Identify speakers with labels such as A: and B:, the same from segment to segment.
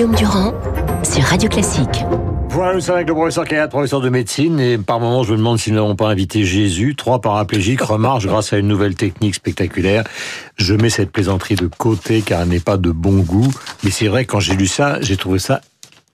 A: Guillaume Durand sur Radio Classique.
B: Voilà, nous sommes avec le professeur Kayat, professeur de médecine, et par moments, je me demande si nous n'avons pas invité Jésus. Trois paraplégiques remarchent grâce à une nouvelle technique spectaculaire. Je mets cette plaisanterie de côté car elle n'est pas de bon goût, mais c'est vrai, quand j'ai lu ça, j'ai trouvé ça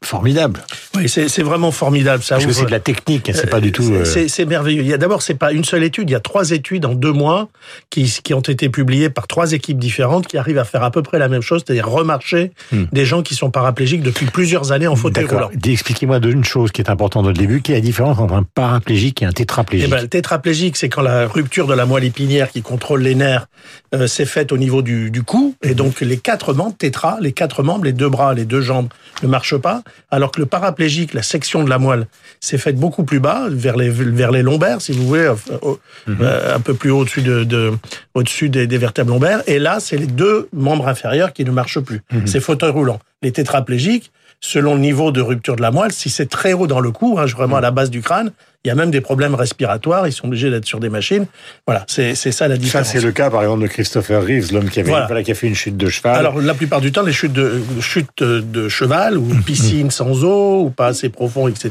B: formidable.
C: Oui, c'est vraiment formidable. Ça
B: Parce que c'est de la technique, c'est pas du tout. euh,
C: C'est merveilleux. Il y a d'abord, c'est pas une seule étude. Il y a trois études en deux mois qui, qui ont été publiées par trois équipes différentes qui arrivent à faire à peu près la même chose, c'est-à-dire remarcher des gens qui sont paraplégiques depuis plusieurs années en fauteuil roulant.
B: Expliquez-moi d'une chose qui est importante au début, quelle est la différence entre un paraplégique et un
C: Eh
B: tétraplégique
C: ben, le tétraplégique, c'est quand la rupture de la moelle épinière qui contrôle les nerfs euh, s'est faite au niveau du, du cou, et donc les quatre membres, tétra, les quatre membres, les deux bras, les deux jambes ne marchent pas, alors que le paraplégique, la section de la moelle, s'est faite beaucoup plus bas, vers les, vers les lombaires, si vous voulez, au- euh, un peu plus haut au-dessus de, de- au-dessus des, des vertèbres lombaires, et là, c'est les deux membres inférieurs qui ne marchent plus. C'est fauteuil roulant. Les tétraplégiques, selon le niveau de rupture de la moelle, si c'est très haut dans le cou, hein, vraiment à la base du crâne, il y a même des problèmes respiratoires, ils sont obligés d'être sur des machines. Voilà, c'est ça la
B: Ça,
C: différence.
B: c'est le cas, par exemple, de Christopher Reeves, l'homme qui, avait,
C: Voilà.
B: voilà, qui a fait une chute de cheval.
C: Alors, la plupart du temps, les chutes de, chutes de cheval ou piscine sans eau ou pas assez profond, etc.,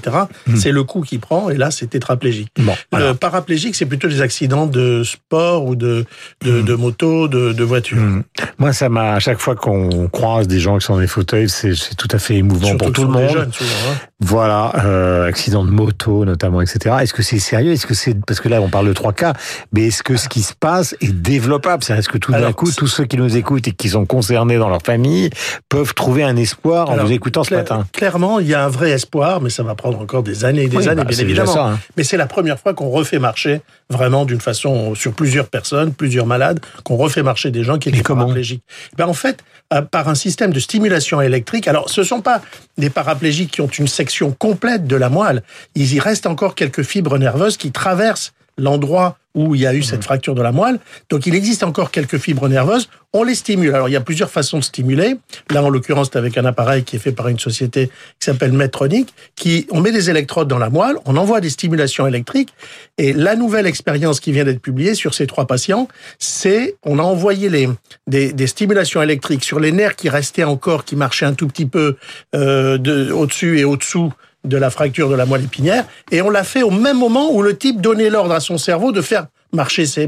C: c'est le coup qui prend et là, c'est tétraplégique.
B: Bon, voilà.
C: Le paraplégique, c'est plutôt des accidents de sport ou de, de, de moto, de, de voiture.
B: Moi, ça m'a, à chaque fois qu'on croise des gens qui sont dans des fauteuils, c'est c'est tout à fait émouvant
C: Surtout
B: pour tout le monde.
C: jeunes, souvent, hein.
B: Voilà, euh, accident de moto notamment, etc. Est-ce que c'est sérieux? Est-ce que c'est parce que là on parle de trois cas, mais est-ce que ce qui se passe est développable? Est-ce que tout d'un coup, tous ceux qui nous écoutent et qui sont concernés dans leur famille peuvent trouver un espoir en
C: Alors,
B: vous écoutant ce matin?
C: Clairement, il y a un vrai espoir, mais ça va prendre encore des années et des
B: Oui,
C: années,
B: bah,
C: bien évidemment.
B: ça, hein.
C: Mais c'est la première fois qu'on refait marcher vraiment d'une façon sur plusieurs personnes, plusieurs malades, qu'on refait marcher des gens qui étaient paraplégiques. Ben, en fait, euh, par un système de stimulation Alors, ce sont pas des paraplégiques qui ont une section complète de la moelle. Il y reste encore quelques fibres nerveuses qui traversent l'endroit où il y a eu cette fracture de la moelle. Donc, il existe encore quelques fibres nerveuses. On les stimule. Alors, il y a plusieurs façons de stimuler. Là, en l'occurrence, c'est avec un appareil qui est fait par une société qui s'appelle Medtronic, qui, on met des électrodes dans la moelle, on envoie des stimulations électriques. Et la nouvelle expérience qui vient d'être publiée sur ces trois patients, c'est, on a envoyé les, des, des stimulations électriques sur les nerfs qui restaient encore, qui marchaient un tout petit peu, euh, de, au-dessus et au-dessous de la fracture de la moelle épinière, et on l'a fait au même moment où le type donnait l'ordre à son cerveau de faire marcher ses,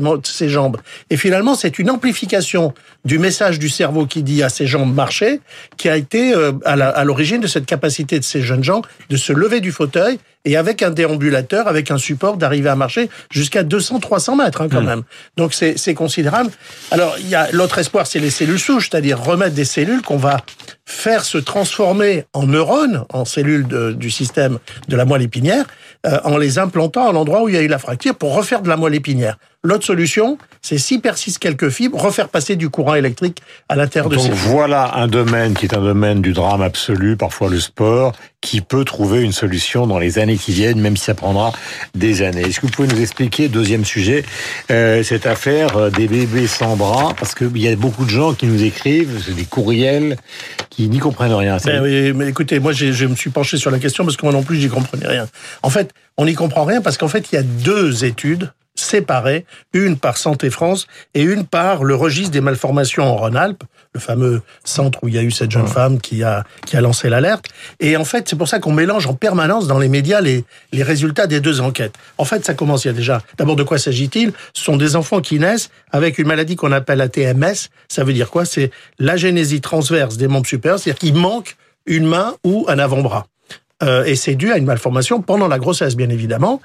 C: jambes. Et finalement, c'est une amplification du message du cerveau qui dit à ses jambes marcher, qui a été euh, à l'origine de cette capacité de ces jeunes gens de se lever du fauteuil et avec un déambulateur, avec un support, d'arriver à marcher jusqu'à 200-300 mètres hein, quand même. Donc c'est c'est considérable. Alors il y a l'autre espoir, c'est les cellules souches, c'est-à-dire remettre des cellules qu'on va faire se transformer en neurones, en cellules de- du système de la moelle épinière, euh, en les implantant à l'endroit où il y a eu la fracture pour refaire de la moelle épinière. L'autre solution, c'est s'y persiste quelques fibres, refaire passer du courant électrique à l'intérieur de
B: Donc
C: ces
B: voilà un domaine qui est un domaine du drame absolu, parfois le sport, qui peut trouver une solution dans les années qui viennent, même si ça prendra des années. Est-ce que vous pouvez nous expliquer, deuxième sujet, euh, cette affaire euh, des bébés sans bras? Parce qu'il y a beaucoup de gens qui nous écrivent, c'est des courriels, qui n'y comprennent rien.
C: Ben oui, mais écoutez, moi je me suis penché sur la question parce que moi non plus j'y comprenais rien. En fait, on n'y comprend rien parce qu'en fait il y a deux études séparées, une par Santé France et une par le registre des malformations en Rhône-Alpes, le fameux centre où il y a eu cette jeune femme qui a qui a lancé l'alerte. Et en fait, c'est pour ça qu'on mélange en permanence dans les médias les les résultats des deux enquêtes. En fait, ça commence il y a déjà. D'abord, de quoi s'agit-il? Ce sont des enfants qui naissent avec une maladie qu'on appelle la TMS. Ça veut dire quoi? C'est l'agénésie transverse des membres supérieurs, c'est-à-dire qu'il manque une main ou un avant-bras. Euh, et c'est dû à une malformation pendant la grossesse, bien évidemment.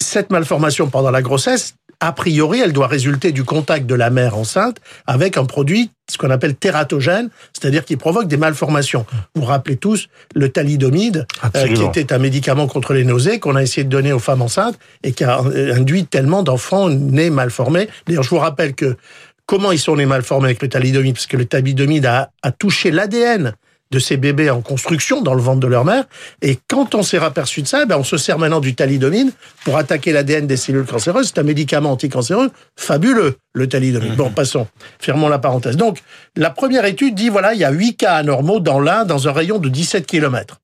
C: Cette malformation pendant la grossesse, a priori, elle doit résulter du contact de la mère enceinte avec un produit, ce qu'on appelle tératogène, c'est-à-dire qui provoque des malformations. Vous vous rappelez tous le thalidomide, euh, qui était un médicament contre les nausées qu'on a essayé de donner aux femmes enceintes et qui a euh, induit tellement d'enfants nés mal formés. D'ailleurs, je vous rappelle que comment ils sont nés mal formés avec le thalidomide, parce que le thalidomide a, a touché l'ADN de ces bébés en construction dans le ventre de leur mère. Et quand on s'est aperçu de ça, ben on se sert maintenant du thalidomide pour attaquer l'ADN des cellules cancéreuses. C'est un médicament anticancéreux fabuleux, le thalidomide. Bon, passons. Fermons la parenthèse. Donc, la première étude dit, voilà, il y a 8 cas anormaux dans l'Inde, dans un rayon de 17 kilomètres.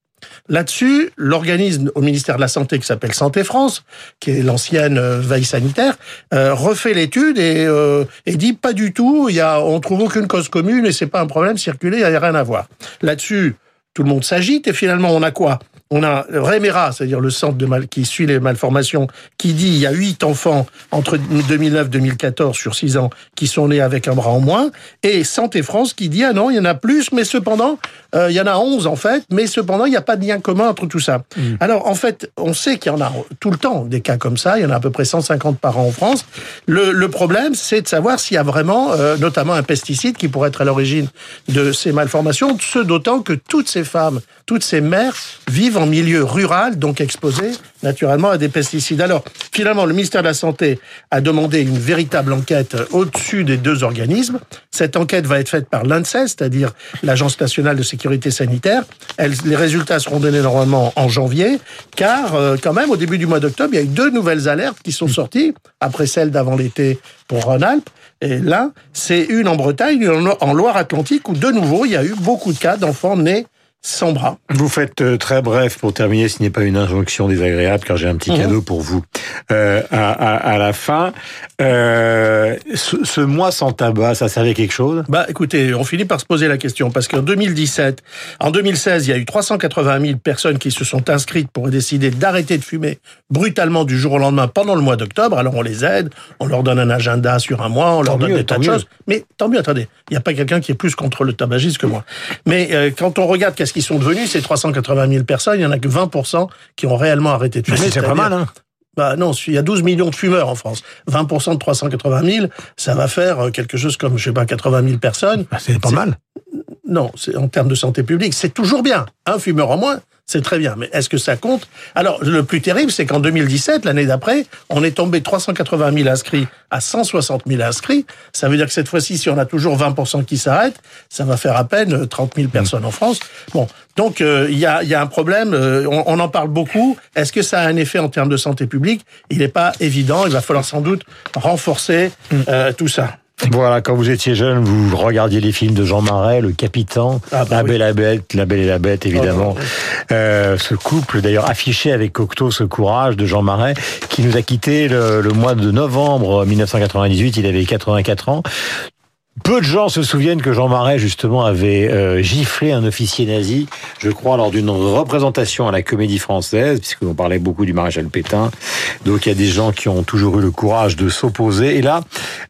C: Là-dessus, l'organisme au ministère de la Santé qui s'appelle Santé France, qui est l'ancienne euh, veille sanitaire, euh, refait l'étude et, euh, et dit pas du tout, y a, on trouve aucune cause commune et c'est pas un problème circuler, il n'y a rien à voir. Là-dessus, tout le monde s'agite et finalement on a quoi? On a Remera, c'est-à-dire le centre qui suit les malformations, qui dit il y a huit enfants entre 2009 2014 sur six ans qui sont nés avec un bras en moins, et Santé France qui dit ah non, il y en a plus, mais cependant, euh, il y en a 11 en fait, mais cependant, il n'y a pas de lien commun entre tout ça. Mm. Alors en fait, on sait qu'il y en a tout le temps des cas comme ça, il y en a à peu près 150 par an en France. Le, le problème, c'est de savoir s'il y a vraiment, euh, notamment un pesticide qui pourrait être à l'origine de ces malformations, ce d'autant que toutes ces femmes, toutes ces mères vivent en milieu rural, donc exposées naturellement à des pesticides. Alors finalement, le ministère de la Santé a demandé une véritable enquête au-dessus des deux organismes. Cette enquête va être faite par l'ANSES, c'est-à-dire l'Agence nationale de sécurité sanitaire. les résultats seront donnés normalement en janvier, car euh, quand même, au début du mois d'octobre, il y a eu deux nouvelles alertes qui sont sorties, après celle d'avant l'été pour Rhône-Alpes. Et là, c'est une en Bretagne, une en Loire-Atlantique, où de nouveau, il y a eu beaucoup de cas d'enfants nés sans bras.
B: Vous faites euh, très bref pour terminer, ce n'est pas une injonction désagréable, car j'ai un petit mhm. cadeau pour vous euh, à, à, à, la fin. Euh, ce, ce, mois sans tabac, ça servait quelque chose?
C: Bah, écoutez, on finit par se poser la question parce qu'en 2017, en 2016, il y a eu 380 000 personnes qui se sont inscrites pour décider d'arrêter de fumer brutalement du jour au lendemain pendant le mois d'octobre. Alors on les aide, on leur donne un agenda sur un mois, on leur donne des tas de choses. Mais tant mieux, attendez, il n'y a pas quelqu'un qui est plus contre le tabagisme que moi. Mais euh, quand on regarde qu'est-ce qu'ils sont devenus, ces 380 000 personnes, il y en a que 20% qui ont réellement arrêté de fumer.
B: C'est pas mal, hein
C: bah non, il y a 12 millions de fumeurs en France. 20% de 380 000, ça va faire euh, quelque chose comme, je sais pas, 80 000 personnes.
B: Bah, c'est pas mal.
C: Non, c'est en termes de santé publique, c'est toujours bien. Un fumeur en moins, c'est très bien. Mais est-ce que ça compte? Alors, le plus terrible, c'est qu'en 2017, l'année d'après, on est tombé 380 000 inscrits à 160 000 inscrits. Ça veut dire que cette fois-ci, si on a toujours 20% qui s'arrêtent, ça va faire à peine 30 000 personnes en France. Bon, donc euh, il y, a, y, a, un problème. Euh, on, en parle beaucoup. Est-ce que ça a un effet en termes de santé publique? Il n'est pas évident. Il va falloir sans doute renforcer euh, tout ça.
B: Voilà, quand vous étiez jeune, vous regardiez les films de Jean Marais, Le Capitaine, ah bah La Belle et la Bête, La Belle et la Bête, évidemment. Oh, euh, ce couple, d'ailleurs, affiché avec Cocteau ce courage de Jean Marais, qui nous a quitté le, le mois de novembre 1998. Il avait 84 ans. Peu de gens se souviennent que Jean Marais, justement, avait euh, giflé un officier nazi, je crois, lors d'une représentation à la comédie française, puisqu'on parlait beaucoup du maréchal Pétain. Donc il y a des gens qui ont toujours eu le courage de s'opposer. Et là,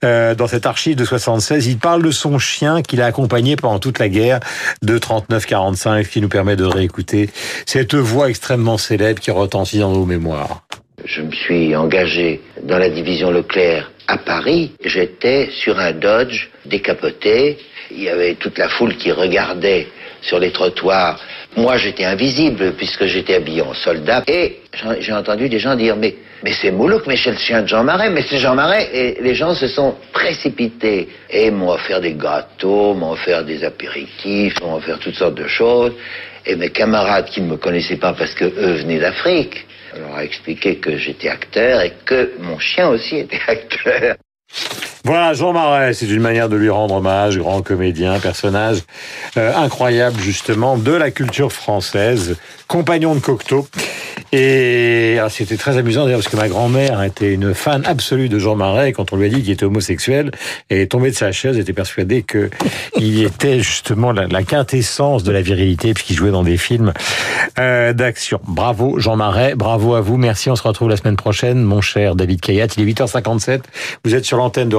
B: euh, dans cette archive de 76, il parle de son chien qu'il a accompagné pendant toute la guerre de 39-45, qui nous permet de réécouter cette voix extrêmement célèbre qui retentit dans nos mémoires.
D: Je me suis engagé dans la division Leclerc à Paris. J'étais sur un Dodge décapoté. Il y avait toute la foule qui regardait sur les trottoirs. Moi, j'étais invisible puisque j'étais habillé en soldat. Et j'ai entendu des gens dire, mais, c'est Moulouk, mais c'est le chien de Jean Marais, mais c'est Jean Marais. Et les gens se sont précipités et m'ont offert des gâteaux, m'ont offert des apéritifs, m'ont offert toutes sortes de choses. Et mes camarades qui ne me connaissaient pas parce que eux venaient d'Afrique, leur a expliqué que j'étais acteur et que mon chien aussi était acteur.
B: Voilà, Jean Marais, c'est une manière de lui rendre hommage, grand comédien, personnage euh, incroyable justement de la culture française, compagnon de Cocteau. Et ah, c'était très amusant d'ailleurs parce que ma grand-mère était une fan absolue de Jean Marais. quand on lui a dit qu'il était homosexuel, elle est tombée de sa chaise, était persuadée que il était justement la, quintessence de la virilité puisqu'il jouait dans des films euh, d'action. Bravo Jean Marais, bravo à vous, merci. On se retrouve la semaine prochaine, mon cher David Kayat. Il est 8h57. Vous êtes sur l'antenne de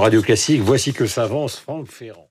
B: Voici que s'avance Franck Ferrand.